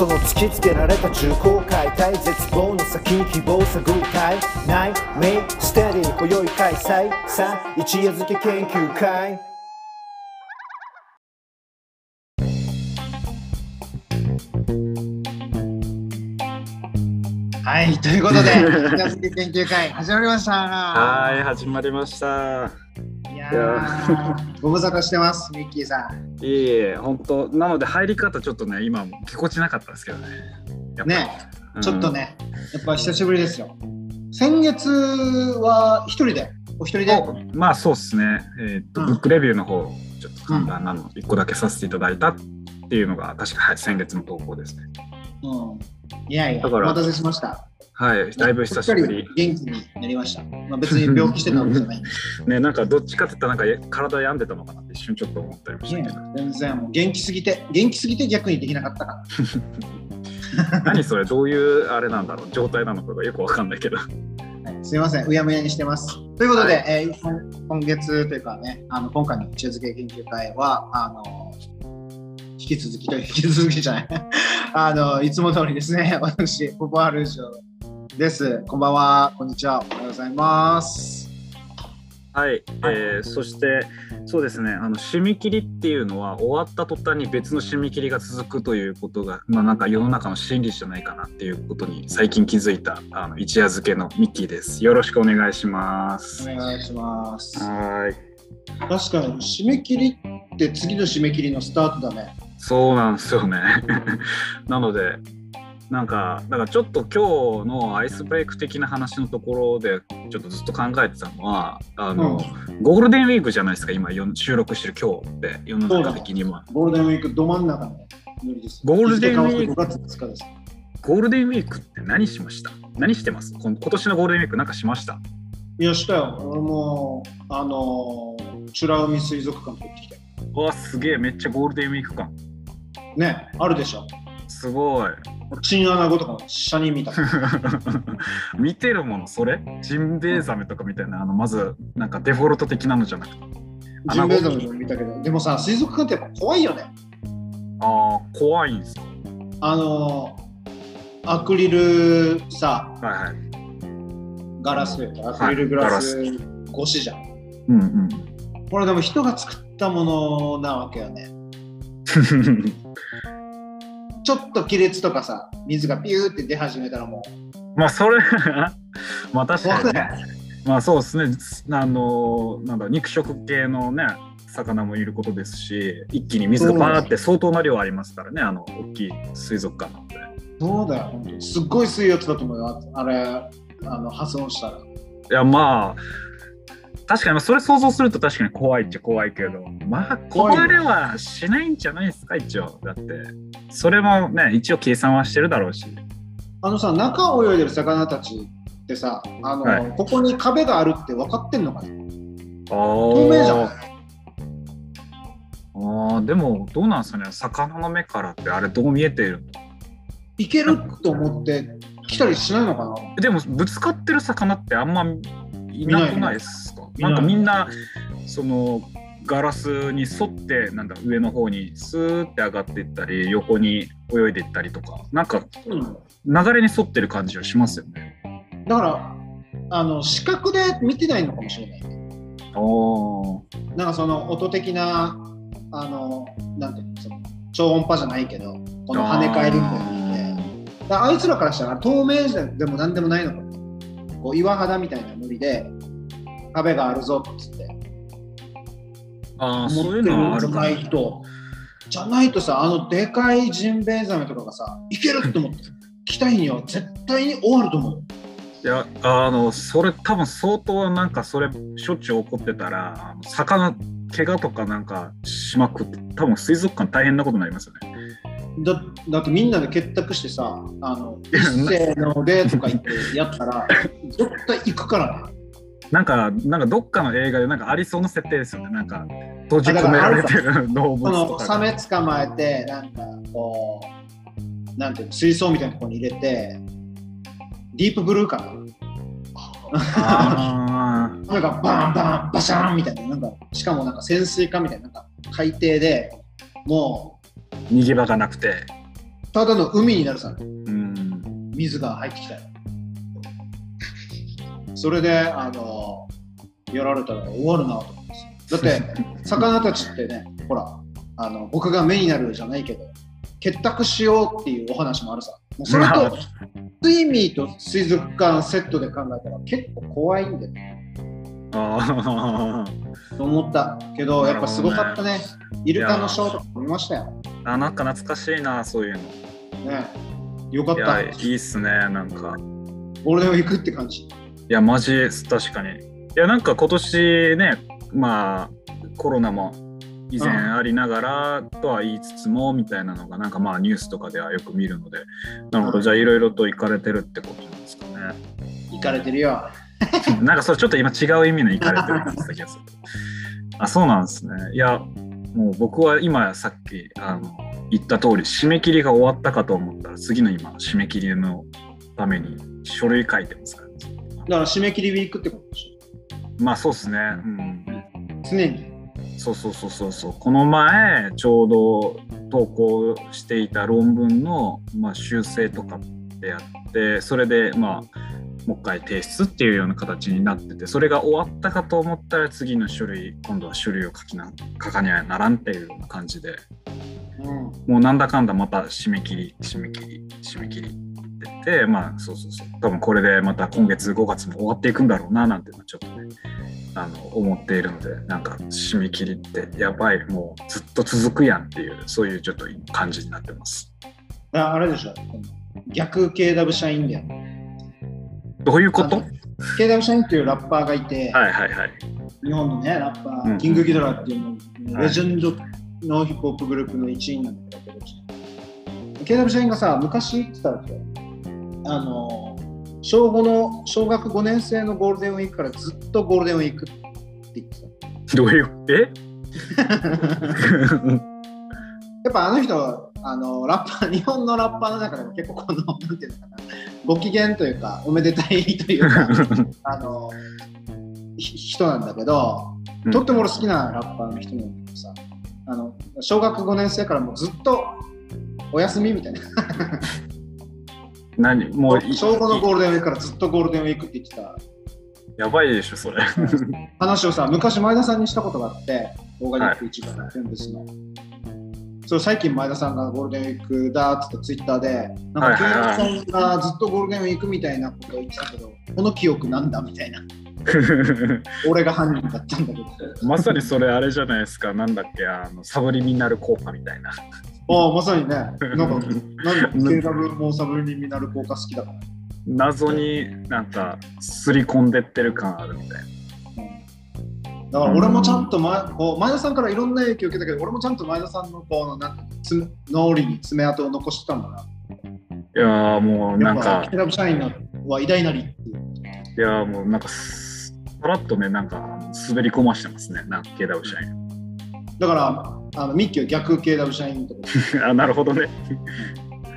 その突きつけられた重厚解体絶望の先に希望探るたいないメイステディ今宵開催さあ一夜漬け研究会はい、ということで、一夜漬け研究会始まりました。はい、始まりました。いやー、ご無沙汰してます、ミッキーさん。いえいえ、本当なので入り方ちょっとね、今ぎこちなかったですけどね。ね、うんちょっとね、やっぱ久しぶりですよ。先月は一人で、お一人で？おまあそうですね。えーっと、うんブックレビューの方、ちょっと簡単なの一個だけさせていただいたっていうのが、確か、はい、先月の投稿ですね。うん、いやいや、お待たせしました。はい、だいぶ久しぶり元気になりました。まあ、別に病気してたわけじゃないんで。ね、なんかどっちかって言ったら、なんか体病んでたのかなって一瞬ちょっと思ったりもしたね。全然もう元気すぎて、元気すぎて逆にできなかったから。何それ、どういうあれなんだろう、状態なのかがよくわかんないけど。はいすいません、うやむやにしてます。ということで、はえー今今月というかね、あの今回の一夜漬け研究会は、あの引き続きという、引き続きじゃない、あのいつも通りですね、私、ポポアルージョです。こんばんは、こんにちは、おはようございます。はい、えーそしてそうですねあの締め切りっていうのは終わった途端に別の締め切りが続くということが、まあ、なんか世の中の真理じゃないかなっていうことに最近気づいたあの一夜漬けのミッキーです。よろしくお願いします。お願いします。はい確かに、締め切りって次の締め切りのスタートだね。そうなんですよね。なのでなんかだからちょっと今日のアイスブレイク的な話のところでちょっとずっと考えてたのはあの、ゴールデンウィークじゃないですか今よ収録してる今日って世の中的には。ゴールデンウィークど真ん中の無理です。ゴールデンウィーク日付変わって5月2日です。ゴールデンウィークって何しました？何してます？今年のゴールデンウィークなんかしました？いや、したよ。俺も、あのー、美ら海水族館行ってきて。うわすげえめっちゃゴールデンウィーク感ね、あるでしょ。すごいチンアナゴとか、シャニみた。見てるものそれ？ジンベエザメとかみたいなあのまずなんかデフォルト的なのじゃなくてジンベエザメも見たけど、でもさ、水族館ってやっぱ怖いよね。ああ怖いんですよあのー、アクリルさ、はいはいガラスアクリルグラス越しじゃん。うんうんこれでも人が作ったものなわけよね。ちょっと亀裂とかさ、水がピューって出始めたらも。まあそれまあ確かにね。まあそうですね。あのなんだ肉食系のね魚もいることですし一気に水がバーって相当な量ありますからねあの大きい水族館なんで。そうだよ、本当にすっごい水圧だと思うよ、あれ、あの破損したら。いやまあ確かにそれ想像すると確かに怖いっちゃ怖いけどまあ壊れはしないんじゃないですか一応。だってそれもね一応計算はしてるだろうし。あのさ、中を泳いでる魚たちってさ、あのはい。ここに壁があるって分かってんのかな透透明じゃん。あーでもどうなんですかね。魚の目からってあれどう見えているいけると思って来たりしないのかな？のでもぶつかってる魚ってあんまいなくないですか？見なんかみんなそのガラスに沿ってなんだ上の方にスーって上がっていったり横に泳いでいったりとかなんかうん流れに沿ってる感じはしますよね。だから、あの視覚で見てないのかもしれない。おなんかその音的な、あの、なんていうの、その超音波じゃないけど、この跳ね返るみたいなので、あいつらからしたら透明でもなんでもないのかも。こう岩肌みたいな無理で、壁があるぞっつって。あーそういうのはあるかないと、じゃないとさ、あのでかいジンベエザメとかがさ、いけるって思って、来た日には絶対に終わると思う。いやあのそれ多分相当なんかそれしょっちゅう起こってたら魚怪我とかなんかしまくって多分水族館大変なことになりますよね。だだってみんなで結託してさ、あの一斉のでとか言ってやったら、絶対行くからね。なんかなんかどっかの映画でなんかありそうな設定ですよねなんか閉じ込められてる動物とかが。サメ捕まえて、なんかこう、なんていうの、水槽みたいなところに入れて、ディープブルーかな。あそれがバンバンバシャーンみたいな、なんかしかもなんか潜水艦みたいな、なんか海底でもー逃げ場がなくて。うただの海になるさ、うん。水が入ってきたよ。それで、あの、やられたら終わるなと思ってさだって、魚たちってね、ほら、あの僕が目になるじゃないけど、結託しようっていうお話もあるさ。もうそれと、スイミーと水族館セットで考えたら結構怖いんだよね。あと思ったけど、やっぱすごかったね。イルカのショーとか見ましたよ。ーあ。なんか懐かしいな、そういうの。ね、よかったいや、。いいっすね、なんか。ゴールデンウィークって感じ。いや、マジ、確かに。いや、なんか今年ね、まあ、コロナも以前ありながらとは言いつつも、みたいなのが、なんかまあ、ニュースとかではよく見るので、なるほど、じゃあ、いろいろと行かれてるってことなんですかね。行かれてるよ。なんかそれちょっと今違う意味の行かれてるって言ってた気がする。あ、そうなんですね。いや、もう僕は今さっきあの言った通り、締め切りが終わったかと思ったら、次の今、締め切りのために書類書いてますから、ね。だから締め切りウィークってことでしまあそうですね。うん。ょ。常に？そうそうそうそうそう。この前、ちょうど投稿していた論文の、まあ、修正とかってやって、それでまあ、もう一回提出っていうような形になってて、それが終わったかと思ったら次の書類、今度は書類を書きな書かにゃならんっていうような感じで、うん。もうなんだかんだまた締め切り、締め切り、締め切りってまあそうそうそう。多分これでまた今月5月も終わっていくんだろうななんていうのはちょっとね、あの思っているので、なんか締め切りってやばい、もうずっと続くやんっていう、そういうちょっと感じになってます。ああれでしょ。逆 KW 社員だよ。どういうこと？KW 社員っていうラッパーがいて、はいはいはい。日本のね、ラッパー、うんキングギドラっていうの、はいレジェンドのヒップホップグループの一員なんだけど、KW 社員がさ、昔言ってたわけよ。あの、小5の、小学5年生のゴールデンウィークからずっとゴールデンウィークって言ってた。どういう、え？やっぱあの人はあのラッパー日本のラッパーの中でも結構このなんていうのかなご機嫌というかおめでたいというか あのひ人なんだけど、うん。とっても俺好きなラッパーの人なんだけどさあの小学5年生からもうずっとお休みみたいな何？もうい小5のゴールデンウィークからずっとゴールデンウィークって言ってた。やばいでしょ、それ。話をさ昔前田さんにしたことがあってオーガニック一番フェンブスの。それ最近前田さんがゴールデンウィークだっつってツイッターでなんかはいはいはい前田さんがずっとゴールデンウィークみたいなことを言ってたけどこの記憶なんだみたいな。俺が犯人だったんだけど。まさにそれあれじゃないですか、なんだっけ、あのサブリミナル効果みたいな。ああまさにね。なんかなん。で KW もサブリミナル効果好きだから、謎になんかすり込んでってる感あるみたいな。うん。だから俺もちゃんと前こう前田さんからいろんな影響を受けたけど俺もちゃんと前田さんのこうなんかつ脳裏に爪痕を残してたんだな。いやーもうなんやっかぱ、KW 社員のは偉大なりいやーもうなんかす、さらっとね、なんか滑り込ましてますね、なんか KW 社員。だからあのミッキーは逆 KW 社員のところ あ、なるほどね。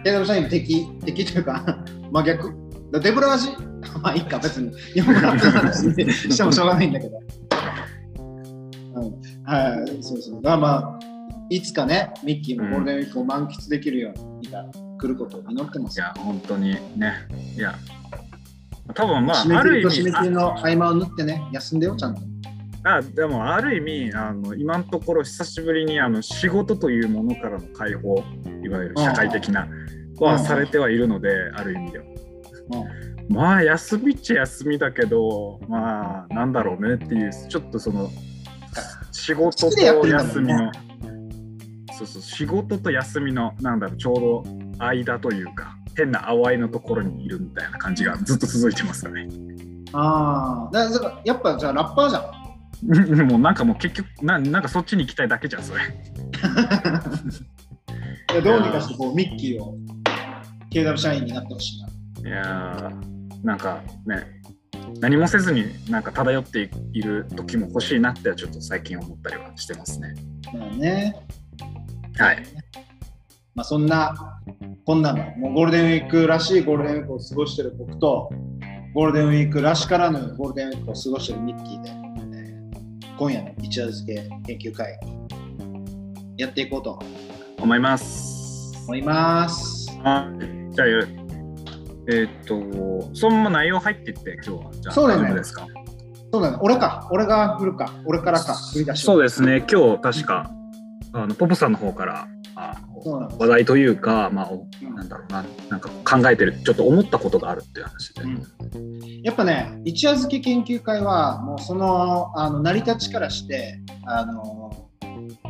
KW 社員の敵敵というか 真逆。だデブラージまあいいか別に。日本語の話 してもしょうがないんだけど、うん、はいそうそう。だまあいつかねミッキーもゴールデンウィークを満喫できるように日が来ることを祈ってます。いや、本当にね。いや、多分まあ、締めある締め味切りの合間を縫ってね休んでよちゃんとあ、あでもある意味、あの今のところ久しぶりにあの仕事というものからの解放、いわゆる社会的な、はされてはいるので、ある意味では。まあ休みっちゃ休みだけどまあなんだろうねっていうちょっとその仕事と休みの、そうそう仕事と休みのなんだろうちょうど間というか変な淡いのところにいるみたいな感じがずっと続いてますよね。ああからやっぱじゃあラッパーじゃん もうなんかもう結局ななんかそっちに行きたいだけじゃんそれ。い やどうにかしてこうミッキーを KW 社員になってほしいな。いやーなんかね何もせずになんか漂っている時も欲しいなってちょっと最近思ったりはしてますね。まあね。はい。まあそんな、こんなの、もうゴールデンウィークらしいゴールデンウィークを過ごしてる僕と、ゴールデンウィークらしからぬゴールデンウィークを過ごしてるミッキーで、えー今夜の一夜漬け研究会、やっていこうと思います。思います。あじゃあ、えーっと、そのまま内容入ってって、今日は。じゃあそうだね大丈夫ですか？そうだね。俺か。俺が振るか。俺からか。振り出し。そうですね、今日確か、あのポポさんの方から話題というか、まあ、なんだろうな、なんか考えてる、ちょっと思ったことがあるっていう話で。やっぱね、一夜漬け研究会は、もうそのあの成り立ちからして、あの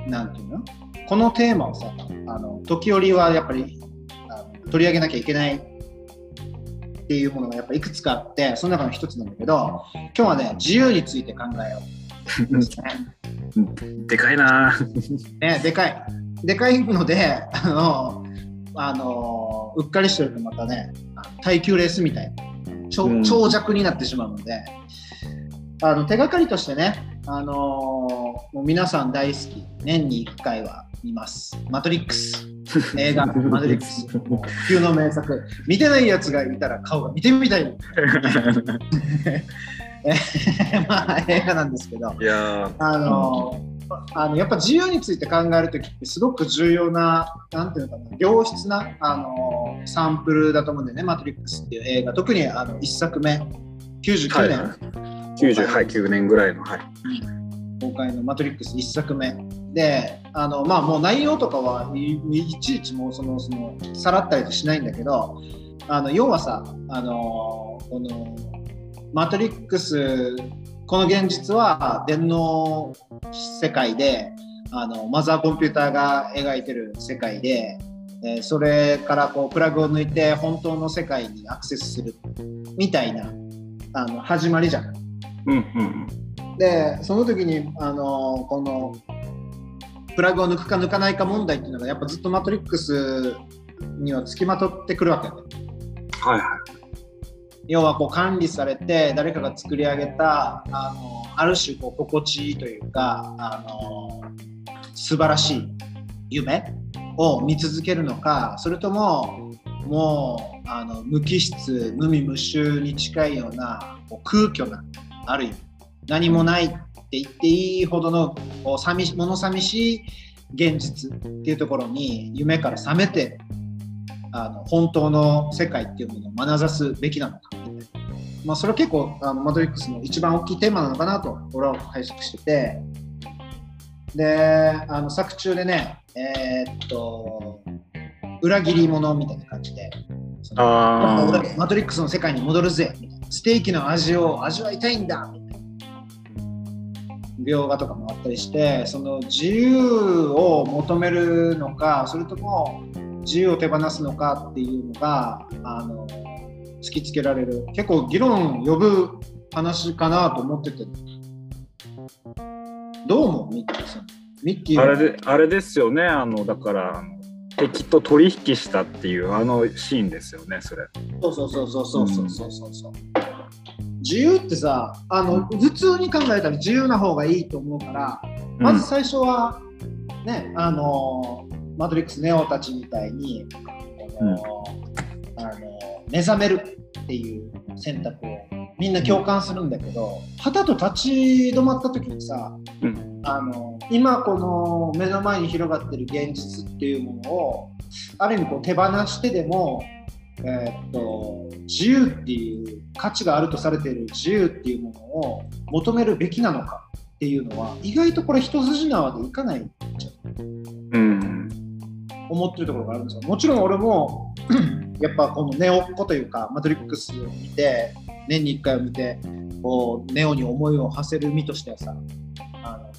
なんていうの？このテーマをさ、あの時折はやっぱりあの取り上げなきゃいけないっていうものがやっぱいくつかあって、その中の一つなんだけど、今日はね、自由について考えよう。ですねでかいな。ね、でかい。でかいので、あの、あのうっかりしてるとまたね、あの耐久レースみたいな長尺になってしまうので、あの手がかりとしてね、あのもう皆さん大好き、年に1回は見ます。マトリックス。映画、マトリックス。もう不朽の名作。見てないやつがいたら顔が見てみたい。えーまあ映画なんですけど、いやーあのやっぱ自由について考えるときってすごく重要な、なんていうのかな、良質なあのサンプルだと思うんだよね、マトリックスっていう映画。特にあの1作目、99年、はい。はい、99年ぐらいの、はい、公開のマトリックス1作目。で、あのまあもう内容とかはいいちいちもうそのそのさらったりとしないんだけど、あの要はさ、あのこのマトリックスこの現実は電脳世界であのマザーコンピューターが描いてる世界で、えーそれからこうプラグを抜いて本当の世界にアクセスするみたいなあの始まりじゃん。うんうんでその時にあのこのプラグを抜くか抜かないか問題っていうのがやっぱずっとマトリックスにはつきまとってくるわけよね。はいはい要はこう管理されて誰かが作り上げたあのある種こう心地いいというかあの素晴らしい夢を見続けるのかそれとももうあの無機質無味無臭に近いようなこう空虚なある意味何もないって言っていいほどのこう寂し物寂しい現実っていうところに夢から覚めてあの本当の世界っていうものを眼差すべきなのか。まあ、それは結構あのマトリックスの一番大きいテーマなのかなと俺は解釈してて。であの作中でねえーっと裏切り者みたいな感じでマトリックスの世界に戻るぜみたいな。ステーキの味を味わいたいんだみたいな。描画とかもあったりしてその自由を求めるのかそれとも自由を手放すのかっていうのがあの突きつけられる。結構議論呼ぶ話かなと思ってて。どう思う？ミッキーさん。ミッキーは？あれであれですよね。あのだから敵と取引したっていうあのシーンですよねそれ。そうそうそうそうそうそうそうそう。そう自由ってさあの普通に考えたら自由な方がいいと思うからまず最初は、ね、あの、マトリックス・ネオたちみたいに、このあの目覚めるっていう選択をみんな共感するんだけど、はたと立ち止まった時にさ、うん。あの今この目の前に広がってる現実っていうものをある意味こう手放してでも、えーっと自由っていう価値があるとされている自由っていうものを求めるべきなのかっていうのは意外とこれ一筋縄でいかないじゃんうん思ってるところがあるんですよ。もちろん俺も やっぱこのネオっ子というかマトリックスを見て年に1回を見てこうネオに思いを馳せる身としてはさあの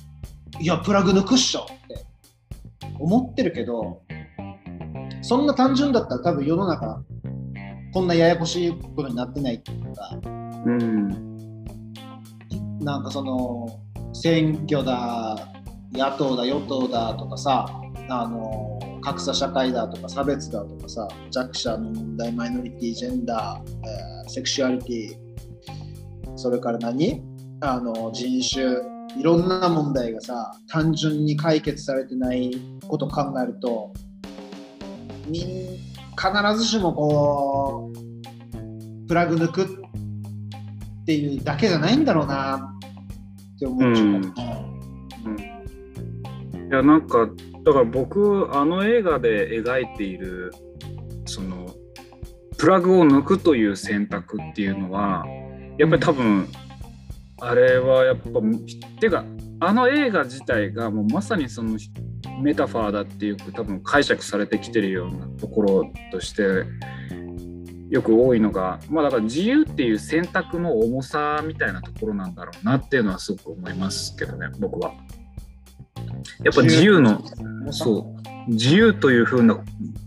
いやプラグ抜くっしょって思ってるけどそんな単純だったら多分世の中こんなややこしいことになってないっていうかうん。なんかその選挙だ野党だ与党だとかさあの格差社会だとか差別だとかさ弱者の問題マイノリティジェンダー、えーセクシュアリティそれから何？あの人種いろんな問題がさ単純に解決されてないことを考えるとみん必ずしもこうプラグ抜くっていうだけじゃないんだろうなって思っちゃった、いやなんかだから僕あの映画で描いているそのプラグを抜くという選択っていうのはやっぱり多分あれはやっぱていうかあの映画自体がもうまさにそのメタファーだっていう多分解釈されてきてるようなところとしてよく多いのがまあだから自由っていう選択の重さみたいなところなんだろうなっていうのはすごく思いますけどね僕は。やっぱ自由。のそう。自由というふうな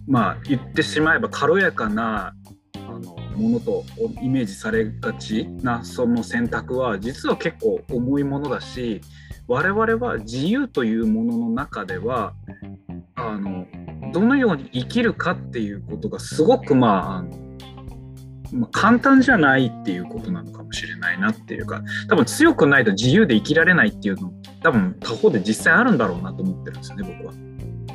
まあ言ってしまえば軽やかなあのものとイメージされがちなその選択は実は結構重いものだし我々は自由というものの中ではあのどのように生きるかっていうことがすごくまあまあ、簡単じゃないっていうことなのかもしれないなっていうか多分強くないと自由で生きられないっていうの多分他方で実際あるんだろうなと思ってるんですよね僕は。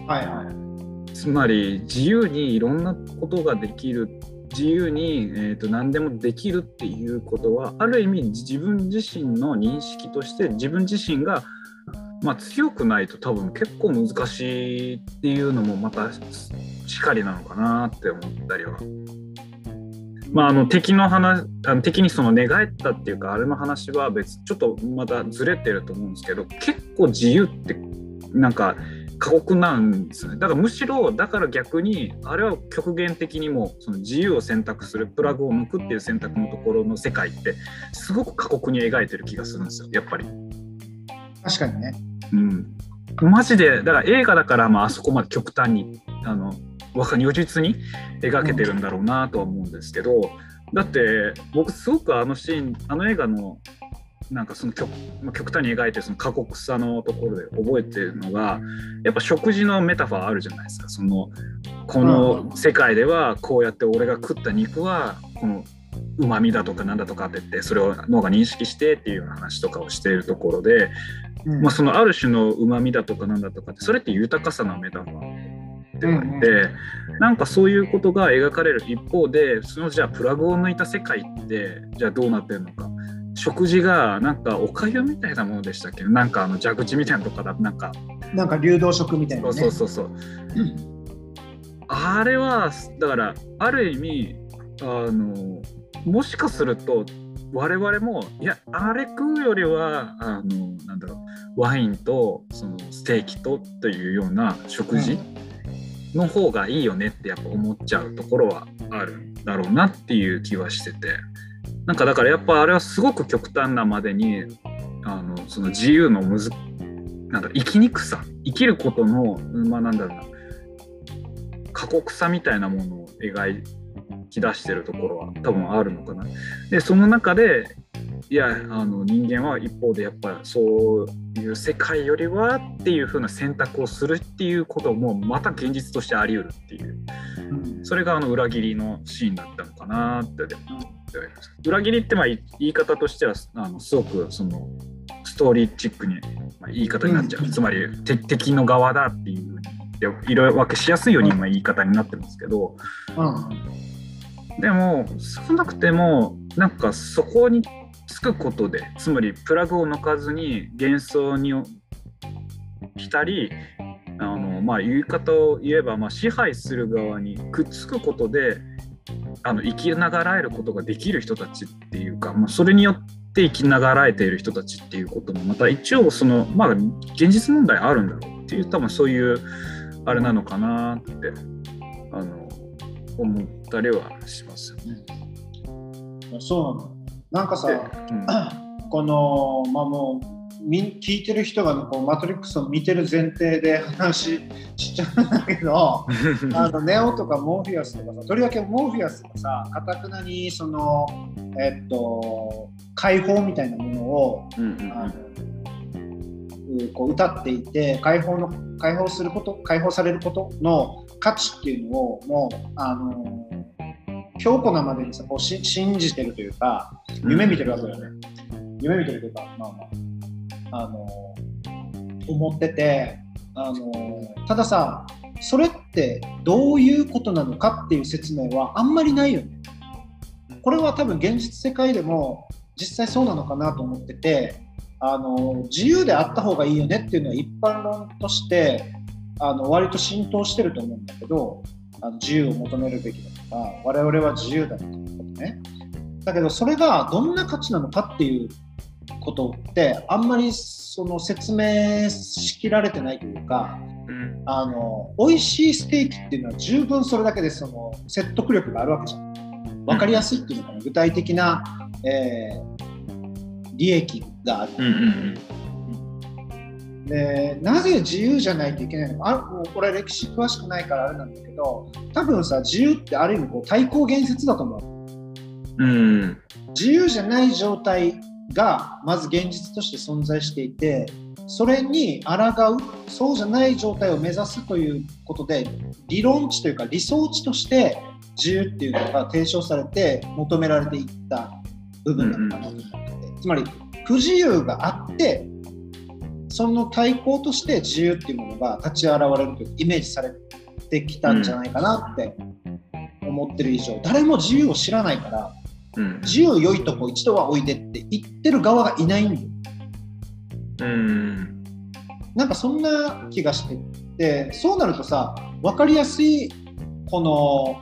はいはい、つまり自由にいろんなことができる自由に、えーと、何でもできるっていうことはある意味自分自身の認識として自分自身が、まあ、強くないと多分結構難しいっていうのもまたしかりなのかなって思ったりは。まあ、あの敵の話あの敵にその寝返ったっていうかあれの話は別ちょっとまたずれてると思うんですけど結構自由ってなんか過酷なんですねだからむしろだから逆にあれは極限的にもその自由を選択するプラグを抜くっていう選択のところの世界ってすごく過酷に描いてる気がするんですよやっぱり。確かにね。うん。マジでだから映画だからまああそこまで極端にあの如実に描けてるんだろうなとは思うんですけど、だって僕すごくあのシーンあの映画のなんかその極極端に描いてるその過酷さのところで覚えてるのがやっぱ食事のメタファーあるじゃないですか。そのこの世界ではこうやって俺が食った肉はこのうまみだとかなんだとかって言ってそれを脳が認識してっていうような話とかをしているところで、うん、まあ、そのある種のうまみだとかなんだとかってそれって豊かさのメタファーではあって、うん、なんかそういうことが描かれる一方でそのじゃあプラグを抜いた世界ってじゃあどうなってるのか。食事がなんかおかゆみたいなものでしたっけ？なんかあの蛇口みたいなとかだなんか。なんか流動食みたいな、ね、そうそうそうそう、うん、あれはだからある意味あのもしかすると我々もいやあれ食うよりはあのなんだろうワインとそのステーキとというような食事の方がいいよねってやっぱ思っちゃうところはあるんだろうなっていう気はしてて。なんかだからやっぱあれはすごく極端なまでにあのその自由のむずなんだ生きにくさ生きることのまあなんだろうな過酷さみたいなものを描いてき出してるところは多分あるのかな。でその中でいやあの人間は一方でやっぱそういう世界よりはっていう風な選択をするっていうこともまた現実としてあり得るっていう、それがあの裏切りのシーンだったのかなって裏切りってまあ言い方としてはあのすごくそのストーリーチックに、まあ、言い方になっちゃう、うん、つまり敵の側だっていう色分けしやすいように今言い方になってますけど、うん、でも少なくてもなんかそこにつくことでつまりプラグを抜かずに幻想に浸りあのまあ言い方を言えば、まあ、支配する側にくっつくことであの生きながらえることができる人たちっていうか、まあ、それによって生きながらえている人たちっていうこともまた一応そのまあ現実問題あるんだろうっていう多分そういうあれなのかなってあの思ってたりはしますよね。そうなの。なんかさ、うん、このまあもう聞いてる人がこうマトリックスを見てる前提で話しちゃうんだけど あのネオとかモーフィアスとかさとりわけモーフィアスがさかたくなにそのえっと解放みたいなものを、うんうん、あのこう歌っていて解放の解放すること解放されることの価値っていうのをもうあの強固なまでにさこうし信じてるというか夢見てるわけだよね、うん、夢見てるというかまあまああの思っててあのたださそれってどういうことなのかっていう説明はあんまりないよね。これは多分現実世界でも実際そうなのかなと思っててあの自由であった方がいいよねっていうのは一般論としてあの割と浸透してると思うんだけどあの自由を求めるべきだか我々は自由だとかねだけどそれがどんな価値なのかっていうことってあんまりその説明しきられてないというかうんあの美味しいステーキっていうのは十分それだけでその説得力があるわけじゃん。分かりやすいっていうのかな、具体的な、えー利益がある。うんうんでなぜ自由じゃないといけないのか。あもうこれ歴史詳しくないからあれなんだけど多分さ自由ってある意味こう対抗言説だと思う。うん。自由じゃない状態がまず現実として存在していてそれに抗うそうじゃない状態を目指すということで理論値というか理想値として自由っていうのが提唱されて求められていった部分だったなと思ってて、つまり不自由があってその対抗として自由っていうものが立ち現れるというイメージされてきたんじゃないかなって思ってる以上誰も自由を知らないからうん自由良いとこ一度はおいでって言ってる側がいないんだよ。うんなんかそんな気がしててそうなるとさ分かりやすいこの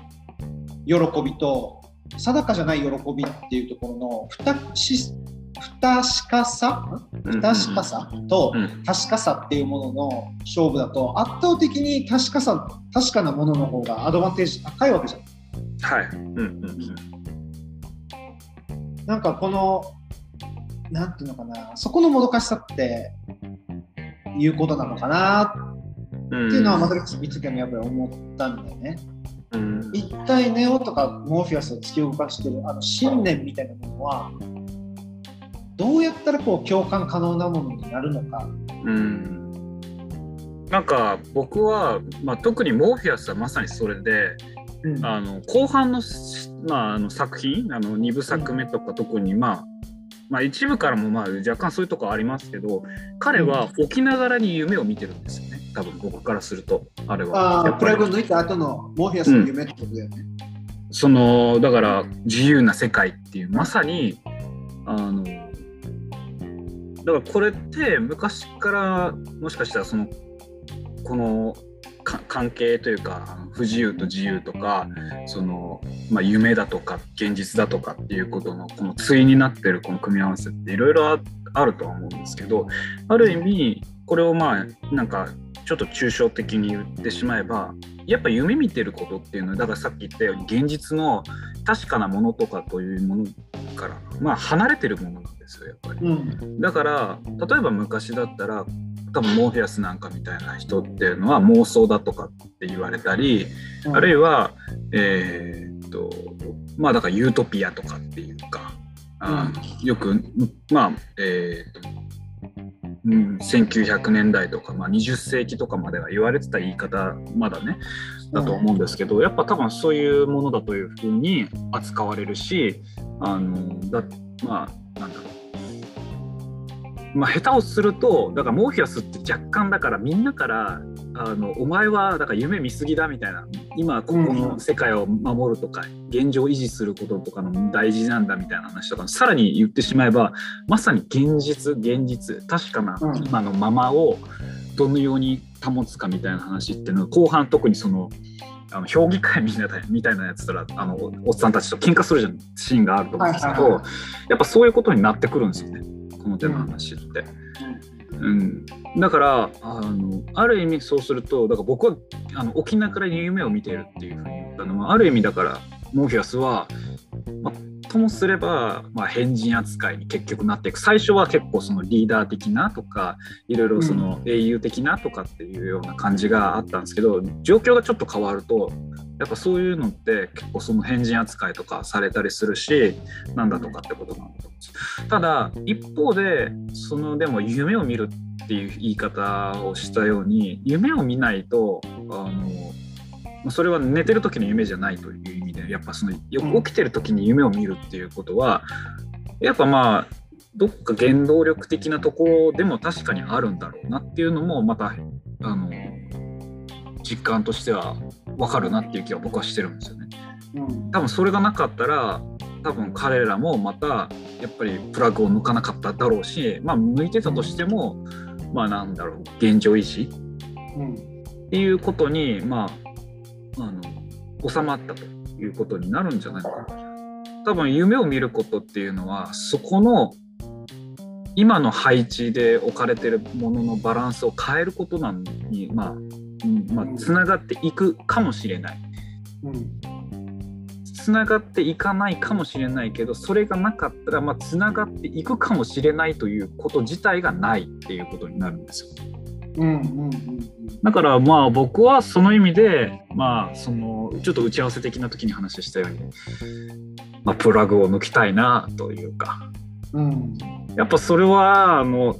喜びと定かじゃない喜びっていうところの不確し不確かさ？不確かさ？とうん。確かさっていうものの勝負だと圧倒的に確かさ確かなものの方がアドバンテージ高いわけじゃん。はい。うんうんなんかこのなんていうのかな？そこのもどかしさっていうことなのかな？うんっていうのはマトリックス見つけもやっぱり思ったんだよね。うん。一体ネオとかモーフィアスを突き動かしてるあの信念みたいなものはどうやったらこう共感可能なものになるのか。うんなんか僕は、まあ、特にモーフィアスはまさにそれでうんあの後半の,、まあ、あの作品あの2部作目とか特に、まあ、まあ一部からもまあ若干そういうとこありますけど彼は起きながらに夢を見てるんですよね多分僕からするとあれは。ああ、プラグ抜いた後のモーフィアスの夢ってことだよね。そのだから自由な世界っていうまさにあのだからこれって昔からもしかしたらそのこの関係というか不自由と自由とかその、まあ、夢だとか現実だとかっていうことのこの対になってるこの組み合わせっていろいろあるとは思うんですけどある意味これをまあなんかちょっと抽象的に言ってしまえばやっぱ夢見てることっていうのはだからさっき言ったように現実の確かなものとかというものからまあ離れてるものなんですよやっぱり。うん。だから例えば昔だったら多分モーフィアスなんかみたいな人っていうのは妄想だとかって言われたり、あるいはえーっとまあだからユートピアとかっていうか、あーよくまあえーっと、うん、1900年代とか、まあ、20世紀とかまでは言われてた言い方まだねだと思うんですけど、やっぱ多分そういうものだというふうに扱われるしあのだまあなんだろうまあ、下手をするとだからモーフィアスって若干だからみんなからあのお前はだから夢見すぎだみたいな今ここの世界を守るとか、現状維持することとかの大事なんだみたいな話とかさらに言ってしまえばまさに現実現実確かなうん。今のままをどのように保つかみたいな話っていうのは後半特にそのあの評議会みたいなみたいなやつたらあのおおっさんたちと喧嘩するじゃんシーンがあると思うんですけど、やっぱそういうことになってくるんですよねこの手の話って。うん、だからあのある意味そうするとだから僕はあの沖縄から夢を見ているっていうふうに言ったのはある意味だからモーフィアスは、まあ、ともすれば、まあ、変人扱いに結局なっていく。最初は結構そのリーダー的なとかいろいろその英雄的なとかっていうような感じがあったんですけど状況がちょっと変わるとやっぱそういうのって結構その変人扱いとかされたりするしなんだとかってことなんだと思うんですただ一方でそのでも夢を見るっていう言い方をしたように夢を見ないとあのそれは寝てる時の夢じゃないという意味でやっぱそのうん。起きてる時に夢を見るっていうことはやっぱまあどっか原動力的なところでも確かにあるんだろうなっていうのもまたあの実感としては分かるなっていう気は僕はしてるんですよね。うん。多分それがなかったら多分彼らもまたやっぱりプラグを抜かなかっただろうしまあ抜いてたとしてもまあなんだろう現状維持うん。っていうことにまああの収まったということになるんじゃないかな。多分夢を見ることっていうのはそこの今の配置で置かれてるもののバランスを変えることなのにまあ、まあ、つながっていくかもしれない。うんつながっていかないかもしれないけどそれがなかったらまあつながっていくかもしれないということ自体がないっていうことになるんですよ。うんうんうんだからまあ僕はその意味でまあそのちょっと打ち合わせ的な時に話したように、まあ、プラグを抜きたいなというか。うん。やっぱそれはあの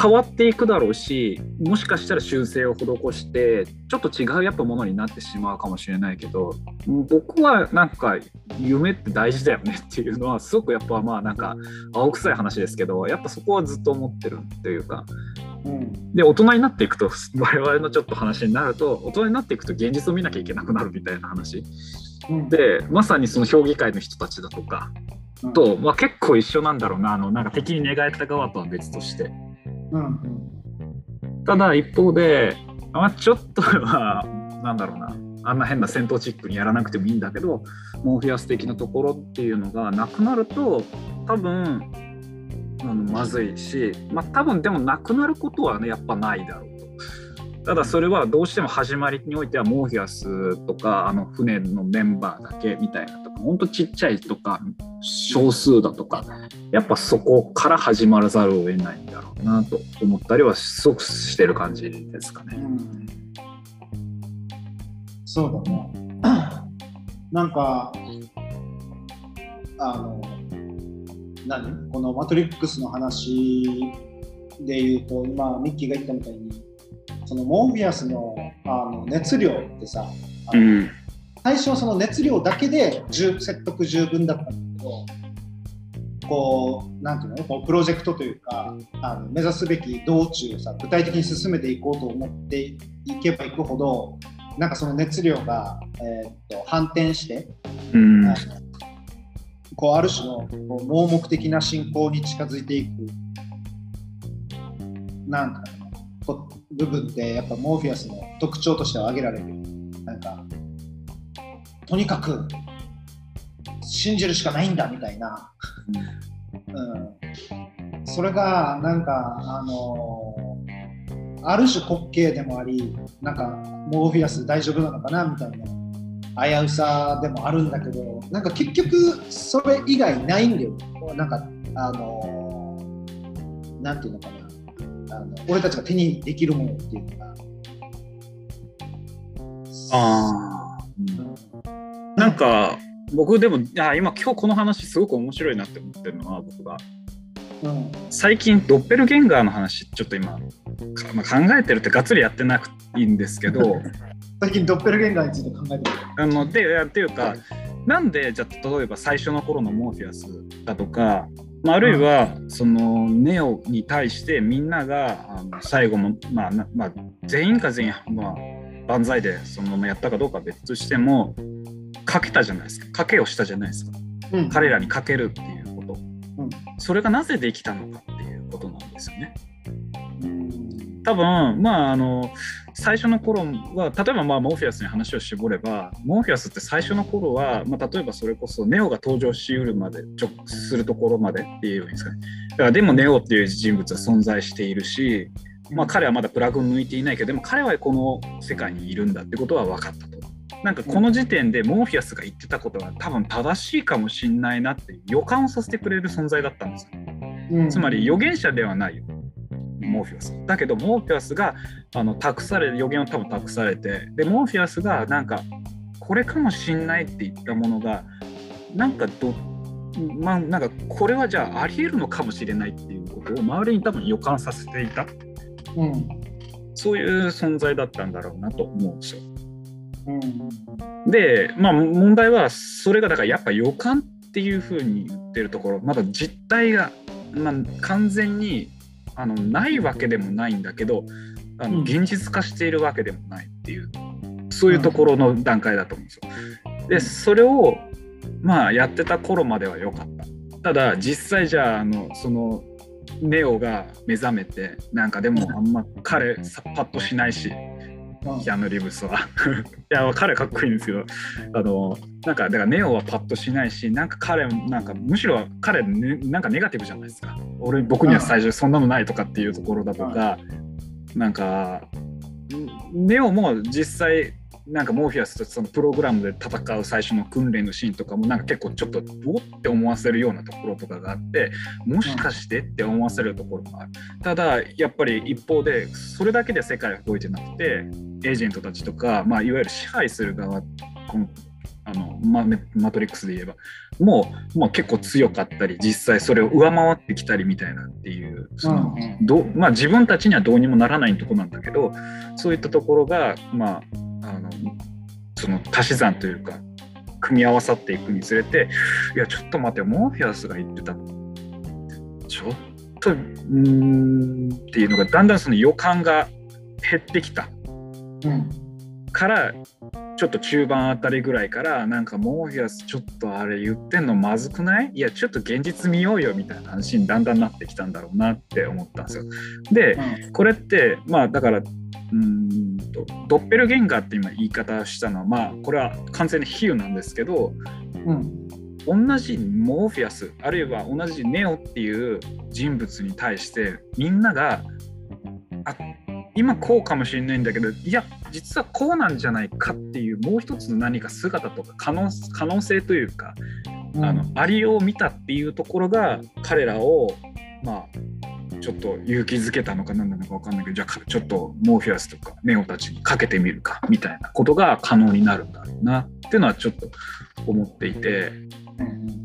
変わっていくだろうしもしかしたら修正を施してちょっと違うやっぱものになってしまうかもしれないけど僕はなんか夢って大事だよねっていうのはすごくやっぱまあなんか青臭い話ですけどやっぱそこはずっと思ってるっていうか。うん。で大人になっていくと我々のちょっと話になると大人になっていくと現実を見なきゃいけなくなるみたいな話。うん。でまさにその評議会の人たちだとかと、まあ、結構一緒なんだろうなあのなんか敵に寝返った側とは別としてうんただ一方で、まあ、ちょっとはなんだろうなあんな変な戦闘チックにやらなくてもいいんだけどモーフィアス的なところっていうのがなくなると多分あのまずいし、まあ、多分でもなくなることはねやっぱないだろうと。ただそれはどうしても始まりにおいてはモーフィアスとかあの船のメンバーだけみたいなほんとちっちゃいとか少数だとかやっぱそこから始まらざるを得ないんだろうなと思ったりはすごくしてる感じですかね。うんそうだね。なんか、あの、何？このマトリックスの話で言うと、今、ミッキーが言ったみたいに、そのモービアスのあの熱量ってさ、うん最初はその熱量だけで十説得十分だったんだけど、こう、なんていうのこうプロジェクトというか、あの目指すべき道中をさ、具体的に進めていこうと思っていけばいくほど、なんかその熱量が、えーっと反転して、うんあのこうある種のこう盲目的な進行に近づいていく、なんか部分ってやっぱモーフィアスの特徴としては挙げられる。なんか、とにかく信じるしかないんだみたいな。うん、それがなんかあのある種滑稽でもありなんかモーフィアス大丈夫なのかなみたいな危うさでもあるんだけどなんか結局それ以外ないんだよ。なんかあのなんていうのかな。あの俺たちが手にできるものっていうのが。あーなんか僕でもあ今今日この話すごく面白いなって思ってるのは僕が。うん。最近ドッペルゲンガーの話ちょっと今かまあ、考えてるってがっつりやってなくていいんですけど 最近ドッペルゲンガーについて考えてる。あのでっていうかなんでじゃあ例えば最初の頃のモーフィアスだとか、まあ、あるいはそのネオに対してみんながあの最後も、まあなまあ、全員が全員、まあ、万歳でそのままやったかどうかは別としてもかけたじゃないですか。かけをしたじゃないですか。うん。彼らにかけるっていうこと、うん。それがなぜできたのかっていうことなんですよね。うん。多分まああの最初の頃は例えばまあモーフィアスに話を絞ればモーフィアスって最初の頃は、まあ、例えばそれこそネオが登場しうるまで直するところまでっていうんですかね。だからでもネオっていう人物は存在しているし、まあ、彼はまだプラグを抜いていないけどでも彼はこの世界にいるんだってことは分かったと。なんかこの時点でモーフィアスが言ってたことは多分正しいかもしんないなっていう予感をさせてくれる存在だったんですよ。うん。つまり預言者ではないよモーフィアス。だけどモーフィアスがあの託され予言を多分託されてでモーフィアスがなんかこれかもしんないって言ったものがなんかどまあなんかこれはじゃあありえるのかもしれないっていうことを周りに多分予感させていた。うん。そういう存在だったんだろうなと思うんですよ。うんでまあ問題はそれがだからやっぱ予感っていうふうに言ってるところまだ実態が、まあ、完全にあのないわけでもないんだけどあのうん現実化しているわけでもないっていうそういうところの段階だと思うんですよ。でそれをまあやってた頃までは良かった。ただ実際じゃああのそのネオが目覚めてなんかでもあんま彼さパッとしないしうんキアヌ・リブスは。いや彼かっこいいんですけど。あのなんかだからネオはパッとしないしなんか彼なんかむしろ彼、ね、なんかネガティブじゃないですか。俺僕には最初そんなのないとかっていうところだとか、なんかネオも実際なんかモーフィアスとそのプログラムで戦う最初の訓練のシーンとかもなんか結構ちょっとおって思わせるようなところとかがあってもしかしてって思わせるところもある。ただやっぱり一方でそれだけで世界は動いてなくてエージェントたちとか、まあ、いわゆる支配する側このあのママトリックスで言えば。もう、まあ、結構強かったり実際それを上回ってきたりみたいなっていうその、うんどまあ、自分たちにはどうにもならないとこなんだけどそういったところが、まあ、あのその足し算というか組み合わさっていくにつれていやちょっと待ってモーフィアスが言ってたちょっとうーんっていうのがだんだんその予感が減ってきた。うんからちょっと中盤あたりぐらいからなんかモーフィアスちょっとあれ言ってんのまずくない？いやちょっと現実見ようよみたいな話にだんだんなってきたんだろうなって思ったんですよ。で、うん。これってまあだからうーんとドッペルゲンガーって今言い方したのはまあこれは完全に比喩なんですけどうん。同じモーフィアスあるいは同じネオっていう人物に対してみんながあ今こうかもしれないんだけどいや実はこうなんじゃないかっていうもう一つの何か姿とか可能可能性というか、うんあのありようを見たっていうところが彼らをまあちょっと勇気づけたのか何なのか分かんないけどじゃあちょっとモーフィアスとかネオたちにかけてみるかみたいなことが可能になるんだろうなっていうのはちょっと思っていて。うん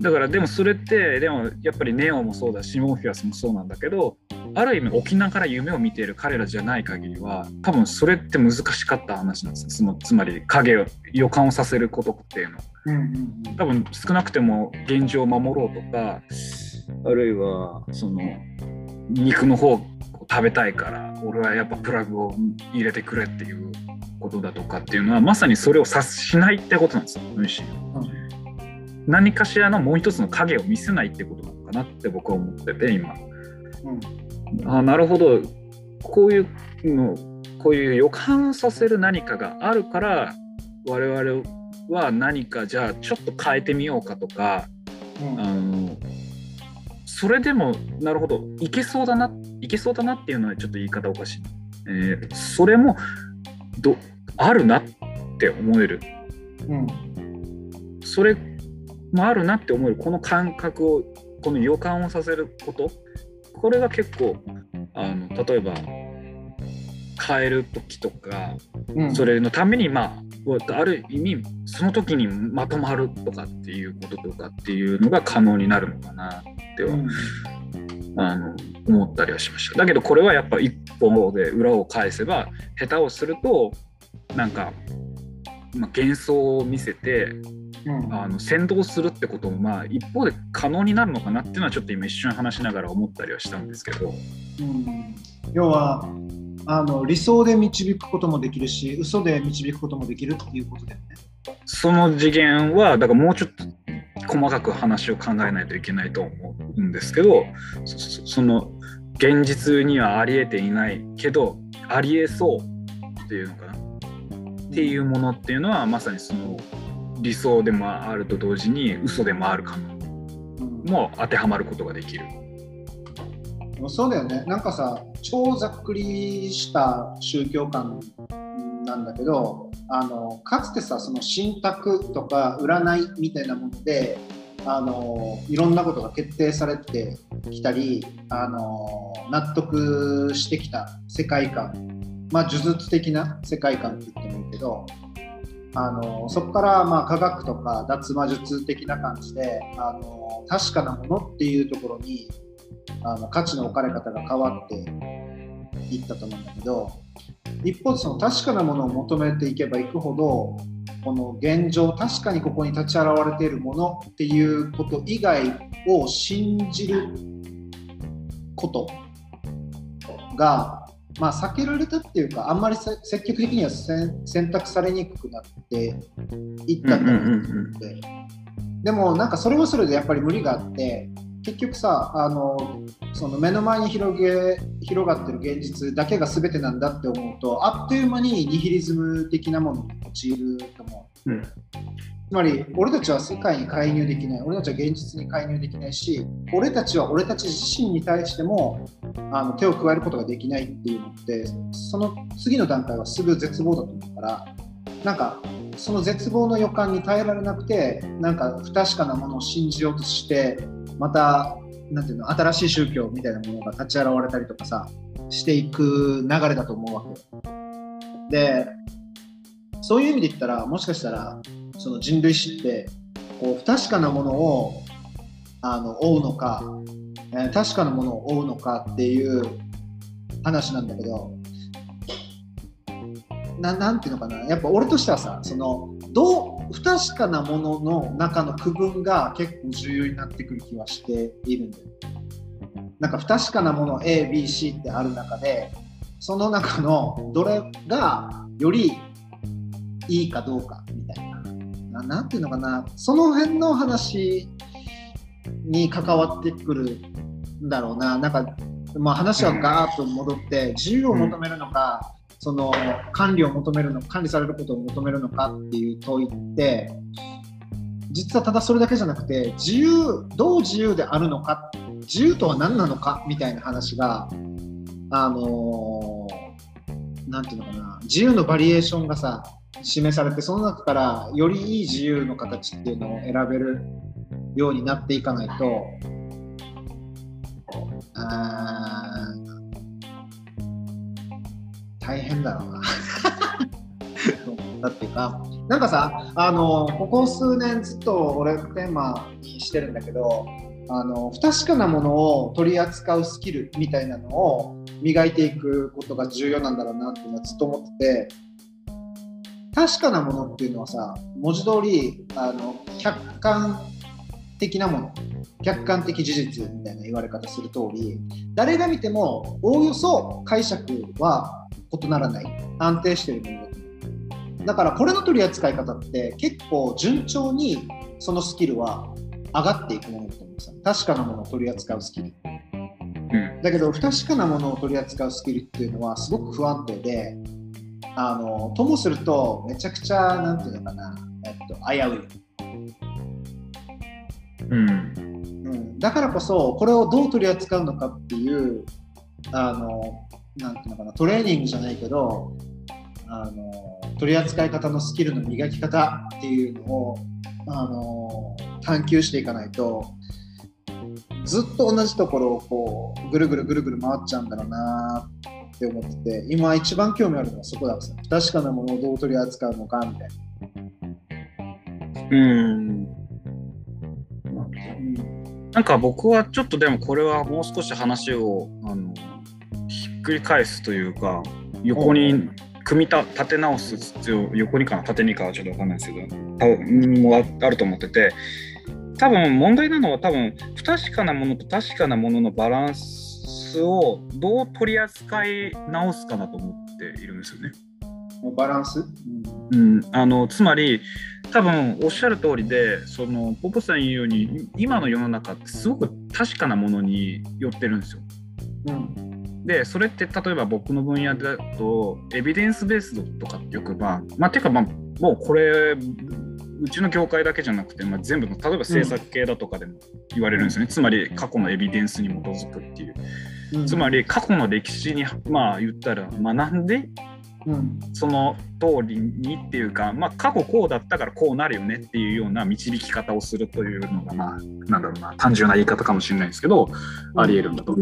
だからでもそれってでもやっぱりネオもそうだしモーフィアスもそうなんだけどある意味沖縄から夢を見ている彼らじゃない限りは多分それって難しかった話なんですよ。そのつまり影を予感をさせることっていうの。うんうん多分少なくても現状を守ろうとかあるいはその肉の方を食べたいから俺はやっぱプラグを入れてくれっていうことだとかっていうのはまさにそれを察しないってことなんですよむしろ。何かしらのもう一つの影を見せないってことなのかなって僕は思ってて今。うんあなるほど。こういうのこういう予感させる何かがあるから我々は何かじゃあちょっと変えてみようかとかうん。あのそれでもなるほど。いけそうだないけそうだなっていうのはちょっと言い方おかしい、えーそれもどあるなって思える。うん。それもあるなって思える。この感覚をこの予感をさせることこれが結構あの例えば変える時とかうん。それのためにまあある意味その時にまとまるとかっていうこととかっていうのが可能になるのかなっては、うん。あの思ったりはしました。だけどこれはやっぱ一歩で裏を返せば下手をするとなんか、まあ、幻想を見せてうんあの先導するってこともまあ一方で可能になるのかなっていうのはちょっと今一瞬話しながら思ったりはしたんですけど。うん。要はあの理想で導くこともできるし嘘で導くこともできるっていうことだよね。その次元はだからもうちょっと細かく話を考えないといけないと思うんですけどその現実にはありえていないけどありえそうっていうのかな。っていうものっていうのはまさにその理想でもあると同時に嘘でもある可能うんも当てはまることができる。そうだよね。なんかさ、超ざっくりした宗教観なんだけど、あのかつてさ、その信託とか占いみたいなもので、あのいろんなことが決定されてきたり、あの納得してきた世界観、まあ、呪術的な世界観って言ってもいいけど、あのそこからまあ科学とか脱魔術的な感じであの確かなものっていうところにあの価値の置かれ方が変わっていったと思うんだけど一方でその確かなものを求めていけばいくほどこの現状確かにここに立ち現れているものっていうこと以外を信じることが、まあ、避けられたっていうかあんまりせ積極的にはせ選択されにくくなっていったと思って、でもなんかそれはそれでやっぱり無理があって結局さあのその目の前に広げ広がってる現実だけが全てなんだって思うとあっという間にニヒリズム的なものに陥ると思う。うんつまり俺たちは世界に介入できない俺たちは現実に介入できないし俺たちは俺たち自身に対してもあの手を加えることができないっていうのってその次の段階はすぐ絶望だと思うからなんかその絶望の予感に耐えられなくてなんか不確かなものを信じようとしてまたなていうの新しい宗教みたいなものが立ち現れたりとかさしていく流れだと思うわけよ。でそういう意味で言ったらもしかしたらその人類史ってこう不確かなものをあの追うのか、えー確かなものを追うのかっていう話なんだけどななんていうのかなやっぱ俺としてはさそのどう不確かなものの中の区分が結構重要になってくる気はしているんだよ。なんか不確かなもの ABC ってある中でその中のどれがよりいいかどうかななんていうのかな。その辺の話に関わってくるんだろうな。なんか、まあ、話はガーッと戻って自由を求めるのか、その管理を求めるの管理されることを求めるのかっていう問いって実はただそれだけじゃなくて自由どう自由であるのか自由とは何なのかみたいな話があのーなんていうのかな。自由のバリエーションがさ示されてその中からよりいい自由の形っていうのを選べるようになっていかないとあ大変だろうな。だっていうかなんかさあのここ数年ずっと俺テーマにしてるんだけどあの不確かなものを取り扱うスキルみたいなのを磨いていくことが重要なんだろうなっていうのはずっと思ってて確かなものっていうのはさ文字通りあの客観的なもの。客観的事実みたいな言われ方する通り誰が見てもおおよそ解釈は異ならない。安定しているもの。だからこれの取り扱い方って結構順調にそのスキルは上がっていくものだと思うんですよ。確かなものを取り扱うスキル。うん。だけど不確かなものを取り扱うスキルっていうのはすごく不安定であのともするとめちゃくちゃなんていうのかな、えっと、危うい、うん。うん、だからこそこれをどう取り扱うのかっていうあのなんていうのかなトレーニングじゃないけどあの取り扱い方のスキルの磨き方っていうのをあの探求していかないとずっと同じところをこうぐるぐるぐるぐる回っちゃうんだろうなって思ってて今一番興味あるのはそこだ不確かなものをどう取り扱うのかみたいな。うん。うんなんか僕はちょっとでもこれはもう少し話をあのひっくり返すというか横に組みた立て直す必要横にかな縦にかはちょっと分かんないですけどもあると思ってて多分問題なのは多分不確かなものと確かなもののバランスをどう取り扱い直すかなと思っているんですよね。もうバランス、うん、あのつまり多分おっしゃる通りでそのポポさん言うように今の世の中ってすごく確かなものに寄ってるんですよ。うんでそれって例えば僕の分野だとエビデンスベースドとかってよくまあまあていうかまあもうこれうちの業界だけじゃなくて、まあ、全部の例えば制作系だとかでも言われるんですよね、つまり過去のエビデンスに基づくっていう。うん、つまり過去の歴史にまあ言ったら学んでうん。その通りにっていうか、まあ、過去こうだったからこうなるよねっていうような導き方をするというのが、まあ、なんだろうな、単純な言い方かもしれないですけど、あり得るんだと。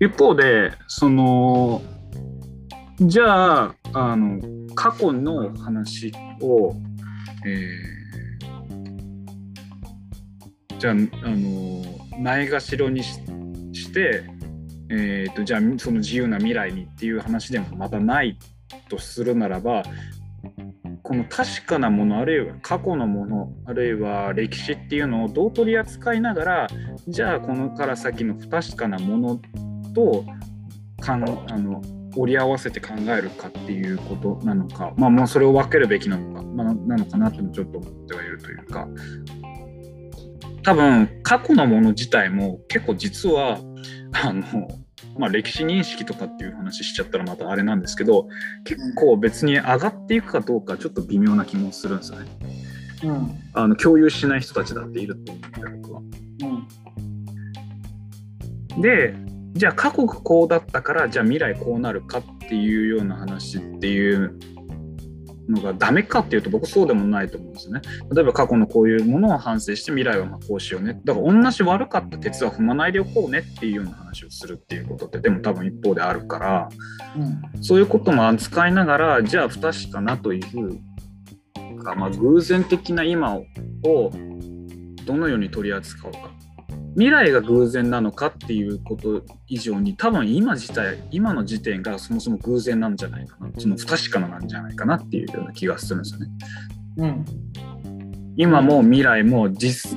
一方で、その、じゃあ、あの、過去の話を、えーじゃあ、あの、ないがしろにしして、えー、とじゃあその自由な未来にっていう話でもまたないとするならばこの確かなものあるいは過去のものあるいは歴史っていうのをどう取り扱いながらじゃあこのから先の不確かなものとかんあの折り合わせて考えるかっていうことなのか、まあ、もうそれを分けるべきなのか、まあ、なのかなともちょっと思ってはいるというか。多分過去のもの自体も結構実はあの、まあ、歴史認識とかっていう話しちゃったらまたあれなんですけど結構別に上がっていくかどうかちょっと微妙な気もするんですよね。うんあの共有しない人たちだっていると思うんで僕は。うんでじゃあ過去がこうだったからじゃあ未来こうなるかっていうような話っていうのがダメかっていうと僕そうでもないと思うんですよね。例えば過去のこういうものを反省して未来はまこうしようね。だから同じ悪かった鉄は踏まないでおこうねっていうような話をするっていうことってでも多分一方であるからうんそういうことも扱いながらじゃあ不確かなというか、まあ、偶然的な今をどのように取り扱うか。未来が偶然なのかっていうこと以上に多分今自体今の時点がそもそも偶然なんじゃないかな。その不確かななんじゃないかなっていうような気がするんですよね。うん。今も未来も実,、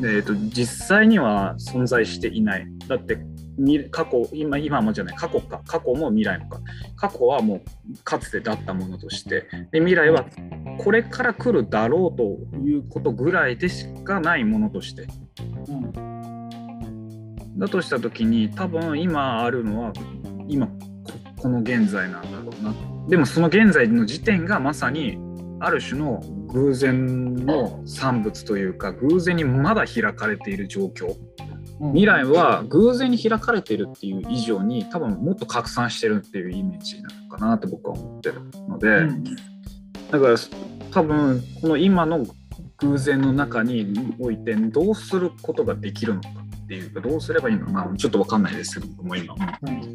えー、と実際には存在していない。だってみ過去今今もじゃない。過去か。過去も未来もか。過去はもうかつてだったものとして。で未来はこれから来るだろうということぐらいでしかないものとして。うんだとした時に多分今あるのは今ここの現在なんだろうなでもその現在の時点がまさにある種の偶然の産物というか偶然にまだ開かれている状況。うん。未来は偶然に開かれているっていう以上に多分もっと拡散してるっていうイメージなのかなって僕は思ってるので、うん。だから多分この今の偶然の中においてどうすることができるのかっていうかどうすればいいのか。まあちょっと分かんないですけど僕も今。うん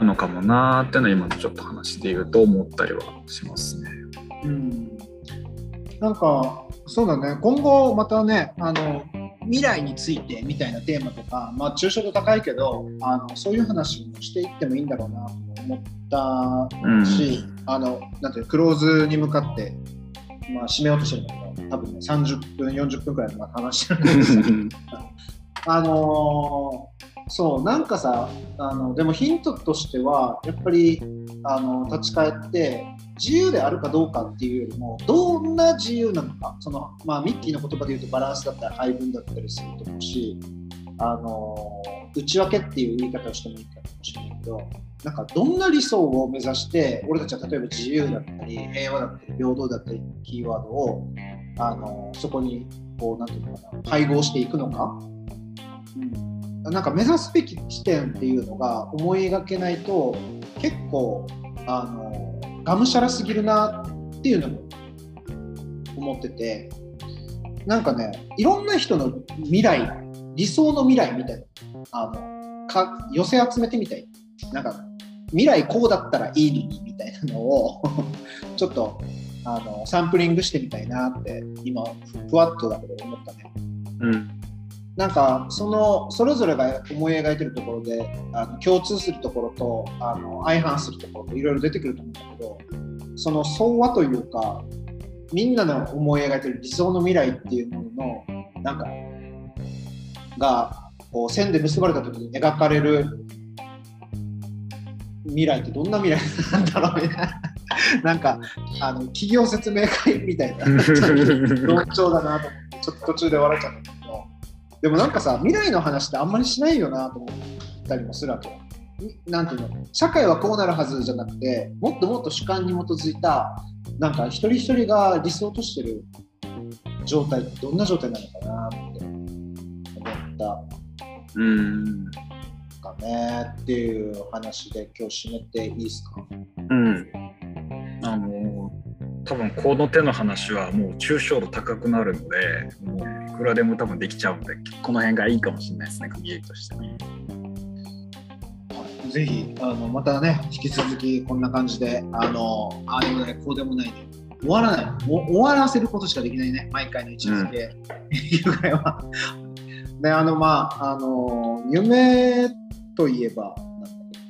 なのかもなーってのは今のちょっと話で言うと思ったりはしますね。うん。なんかそうだね。今後またねあの未来についてみたいなテーマとか、まあ、抽象度高いけどあのそういう話もしていってもいいんだろうなと思ったうん。し、あのなんていうのクローズに向かって、まあ、締めようとしてるんだけど多分ね30分40分くらいまで話してるんですけど あのーそうなんかさあのでもヒントとしてはやっぱりあの立ち返って自由であるかどうかっていうよりもどんな自由なのかその、まあ、ミッキーの言葉で言うとバランスだったら配分だったりすると思うしあの内訳っていう言い方をしてもいいかもしれないけどなんかどんな理想を目指して俺たちは例えば自由だったり平和だったり平等だったりキーワードをあのそこにこうなんていうのかな配合していくのか、うん、なんか目指すべき地点っていうのが思い描けないと結構あのがむしゃらすぎるなっていうのも思ってて。なんかねいろんな人の未来理想の未来みたいなあのか寄せ集めてみたい。なんか未来こうだったらいいのにみたいなのを ちょっとあのサンプリングしてみたいなって今ふふわっとだけど思ったね。うんなんかそのそれぞれが思い描いてるところであの共通するところとあの相反するところといろいろ出てくると思うんだけどその相和というかみんなの思い描いてる理想の未来っていうもののなんかがこう線で結ばれた時に描かれる未来ってどんな未来なんだろうみたいな。なんかあの企業説明会みたいな。論調だなと思ってちょっと途中で笑っちゃったんだけど。でもなんかさ未来の話ってあんまりしないよなと思ったりもするわけよ。なんていうの？社会はこうなるはずじゃなくてもっともっと主観に基づいたなんか一人一人が理想としてる状態ってどんな状態なのかなって思った。うんかねっていう話で今日締めていいですか？うん、あの多分この手の話はもう抽象度高くなるのでもういくらでも多分できちゃうんでこの辺がいいかもしれないですね区切りとして。ね。ぜひあのまたね引き続きこんな感じであのああでもないこうでもないで終わらない。終わらせることしかできないね毎回の位置づけ、いうぐらいは。であのまああの夢といえば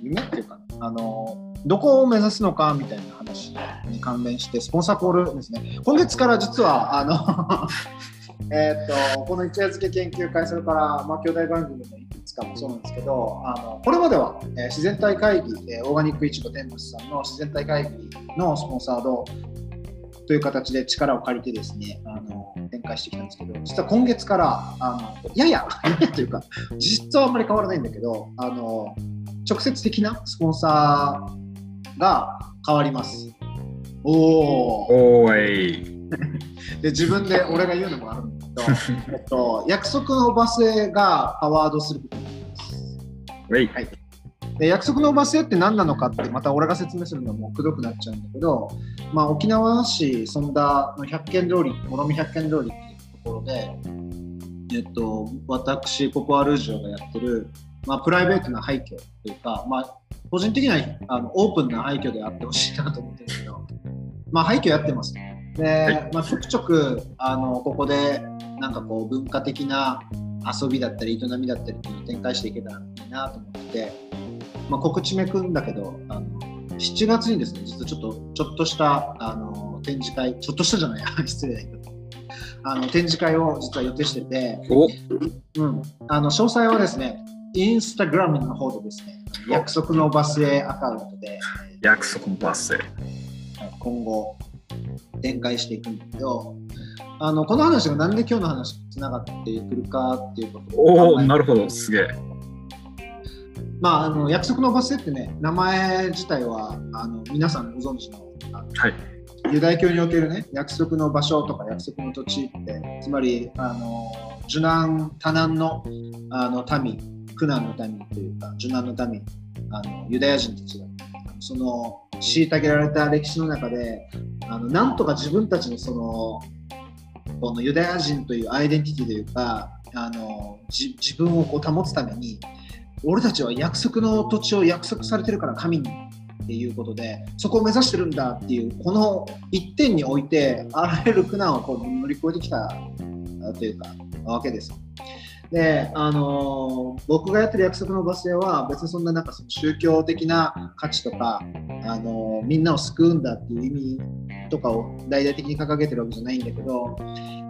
夢っていうかあのどこを目指すのかみたいな話に関連してスポンサーコールですね。今月から実はあの えー、とこの一夜漬け研究会それから、まあ、兄弟番組のいくつかもそうなんですけどあのこれまでは、えー自然体会議、えーオーガニックいちご天物さんの自然体会議のスポンサードという形で力を借りてですね、あの展開してきたんですけど、実は今月から、あのやや、や やというか、実質はあんまり変わらないんだけど、あの直接的なスポンサーが変わります。おおい。で自分で俺が言うのもあるんだけど、えっと、約束のバスへがパワードすることになります。ウェイ。で約束のバスへって何なのかってまた俺が説明するのはもうくどくなっちゃうんだけど、まあ、沖縄市そんだの百軒通り諸見百軒通りっていうところで、えっと、私ポポアルージョがやってる、まあ、プライベートな廃墟というか、まあ、個人的にはあのオープンな廃墟であってほしいなと思ってるけど、まあ、廃墟やってます。で、まあ、ちょくちょくあのここでなんかこう文化的な遊びだったり営みだったりっていうのを展開していけたらいいなと思ってて、まあ、告知めくんだけどあの7月にですね実はちょっとちょっとしたあの展示会ちょっとしたじゃない 失礼だけど。あの展示会を実は予定してて、お。うん、あの詳細はですねインスタグラムの方でですね約束のバスへアカウントで。約束のバスへ。今後展開していくんだけど。あのこの話がなんで今日の話につながってくるかっていうことをおお、なるほど。すげえ。まあ、あの約束のバスへってね名前自体はあの皆さんご存知のはい。ユダヤ教におけるね約束の場所とか約束の土地ってつまりあの受難多難のあの民苦難の民というか受難の民あのユダヤ人たちがその虐げられた歴史の中であのなんとか自分たちのそのこのユダヤ人というアイデンティティというかあのじ自分をこう保つために俺たちは約束の土地を約束されてるから神にっていうことでそこを目指してるんだっていうこの一点においてあらゆる苦難をこう乗り越えてきたというかわけです。で、あの僕がやってる約束のバスへは別にそんななんかその宗教的な価値とか、あのみんなを救うんだっていう意味とかを大々的に掲げてるわけじゃないんだけど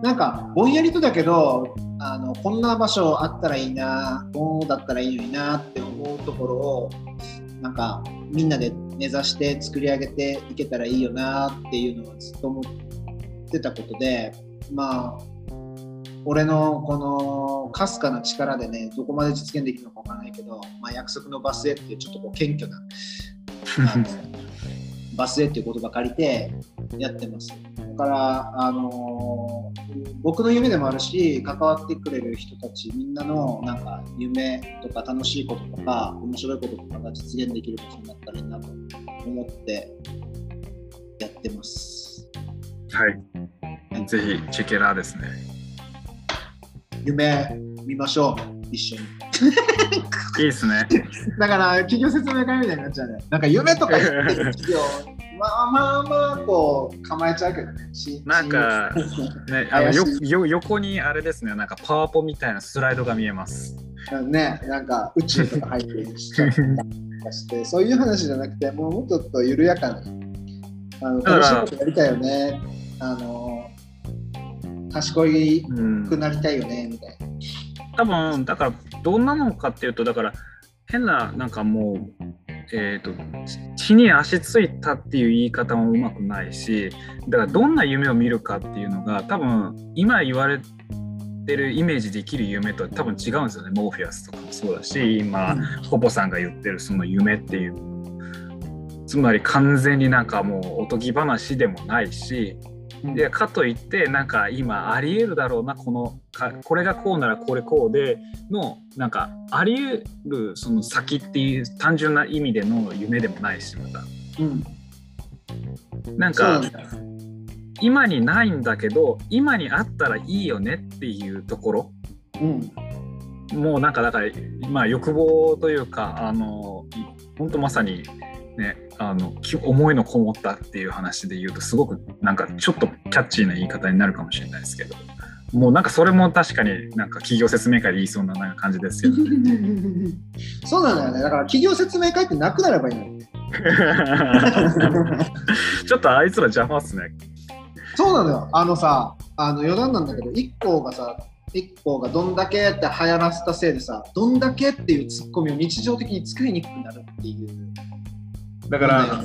なんかぼんやりとだけどあのこんな場所あったらいいなこうだったらいいのになって思うところをなんかみんなで目指して作り上げていけたらいいよなっていうのはずっと思ってたことでまあ俺のこのかすかな力でねどこまで実現できるのかわからないけど、まあ、約束のバスへっていうちょっとこう謙虚な バスへっていう言葉借りてやってます。だから、あの僕の夢でもあるし関わってくれる人たちみんなのなんか夢とか楽しいこととか面白いこととかが実現できる場所になったらいいなと思ってやってます。はい。ぜひ、チェケラーですね。夢見ましょう一緒に。いいですね。だから企業説明会みたいになっちゃうね。なんか夢とか言ってる企業まあまあまあこう構えちゃうけどね。しなんか信ね、あのよよ横にあれですね、なんかパワポみたいなスライドが見えます。用ね、なんか宇宙とか入ってるしして、そういう話じゃなくて、もうもっとと緩やかな、あのだから楽しいことやりたいよね、あの賢いうんくなりたいよね、みたいな。多分だからどんなのかっていうとだから変ななんかもうえー、と地に足ついたっていう言い方もうまくないしだからどんな夢を見るかっていうのが多分今言われてるイメージできる夢とは多分違うんですよね。モーフィアスとかもそうだし今ポポさんが言ってるその夢っていうつまり完全になんかもうおとぎ話でもないしでかといってなんか今ありえるだろうなこのかこれがこうならこれこうでのなんかありえるその先っていう単純な意味での夢でもないしまた。うん、なんか。今にないんだけど今にあったらいいよねっていうところ。うん、もうなんかだからまあ欲望というかあの本当まさにねあのき思いのこもったっていう話で言うとすごくなんかちょっとキャッチーな言い方になるかもしれないですけどもうなんかそれも確かになんか企業説明会で言いそうななんか感じですよね。そうなんだよね。だから企業説明会ってなくなればいいのに。ちょっとあいつら邪魔っすね。そうなのよ。あのさ、あの余談なんだけど、一行がさ、一行がどんだけって流行らせたせいでさ、どんだけっていうツッコミを日常的に作りにくくなるっていう。だから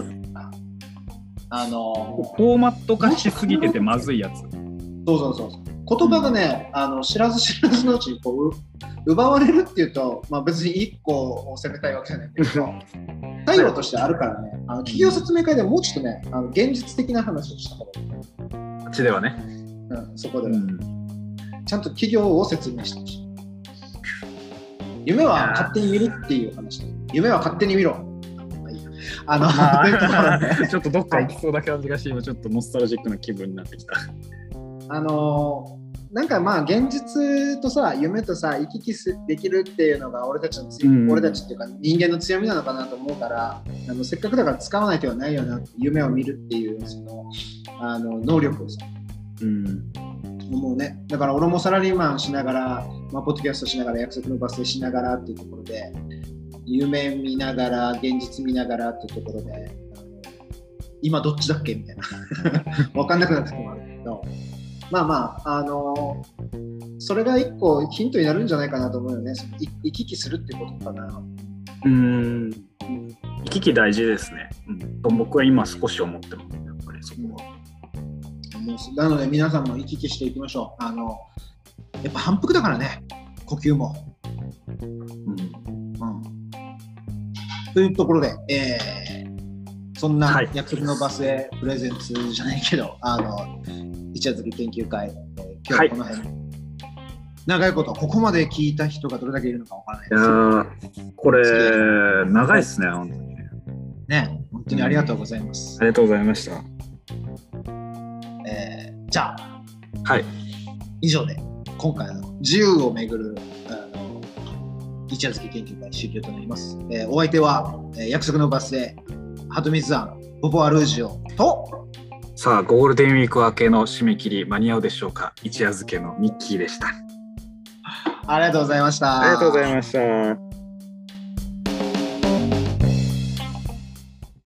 あのフォーマット化しすぎててまずいやつ。そうそうそうそう。言葉がねあの知らず知らずのうちにこうう奪われるっていうと、まあ、別に1個を責めたいわけじゃないんだけど 対応としてあるからね。あの企業説明会でもうちょっとねあの現実的な話をした方がいい、あっちではね。うん、そこでは、うん。ちゃんと企業を説明してほしい。夢は勝手に見るっていう話。夢は勝手に見ろ。まあの、まあ、ちょっとどっか行きそうな感じがして、今ちょっとノスタルジックな気分になってきた。あのーなんかまあ現実とさ夢とさ行き来すできるっていうのが俺たちのうん俺たちっていうか人間の強みなのかなと思うからあのせっかくだから使わない手はないよなって夢を見るっていうそのあの能力をさうん。思うねだから俺もサラリーマンしながら、まあ、ポッドキャストしながら約束のバス停しながらっていうところで夢見ながら現実見ながらっていうところで今どっちだっけみたいな 分かんなくなった時もあるけどまあまああのそれが一個ヒントになるんじゃないかなと思うよね行き来するってことかなうん。行き来大事ですね。うん。と僕は今少し思ってます。やっぱりそこは。もうなので皆さんも行き来していきましょうあのやっぱ反復だからね呼吸もうん。うんというところで、えーそんなはい約束のバスへプレゼンツじゃないけど、あの一夜漬け研究会、えー今日はこの辺、長いこと、ここまで聞いた人がどれだけいるのかわからないいやーこれ、長いっすね、本当に。ね。本当にありがとうございます。ありがとうございました。えーじゃあ、はい。以上で今回の自由をめぐるあの一夜漬け研究会終了となります。えーお相手は、えー約束のバスへ、鳩水庵、ポポアルージオと、さあ、ゴールデンウィーク明けの締め切り間に合うでしょうか？一夜漬けのミッキーでした。ありがとうございました。ありがとうございました。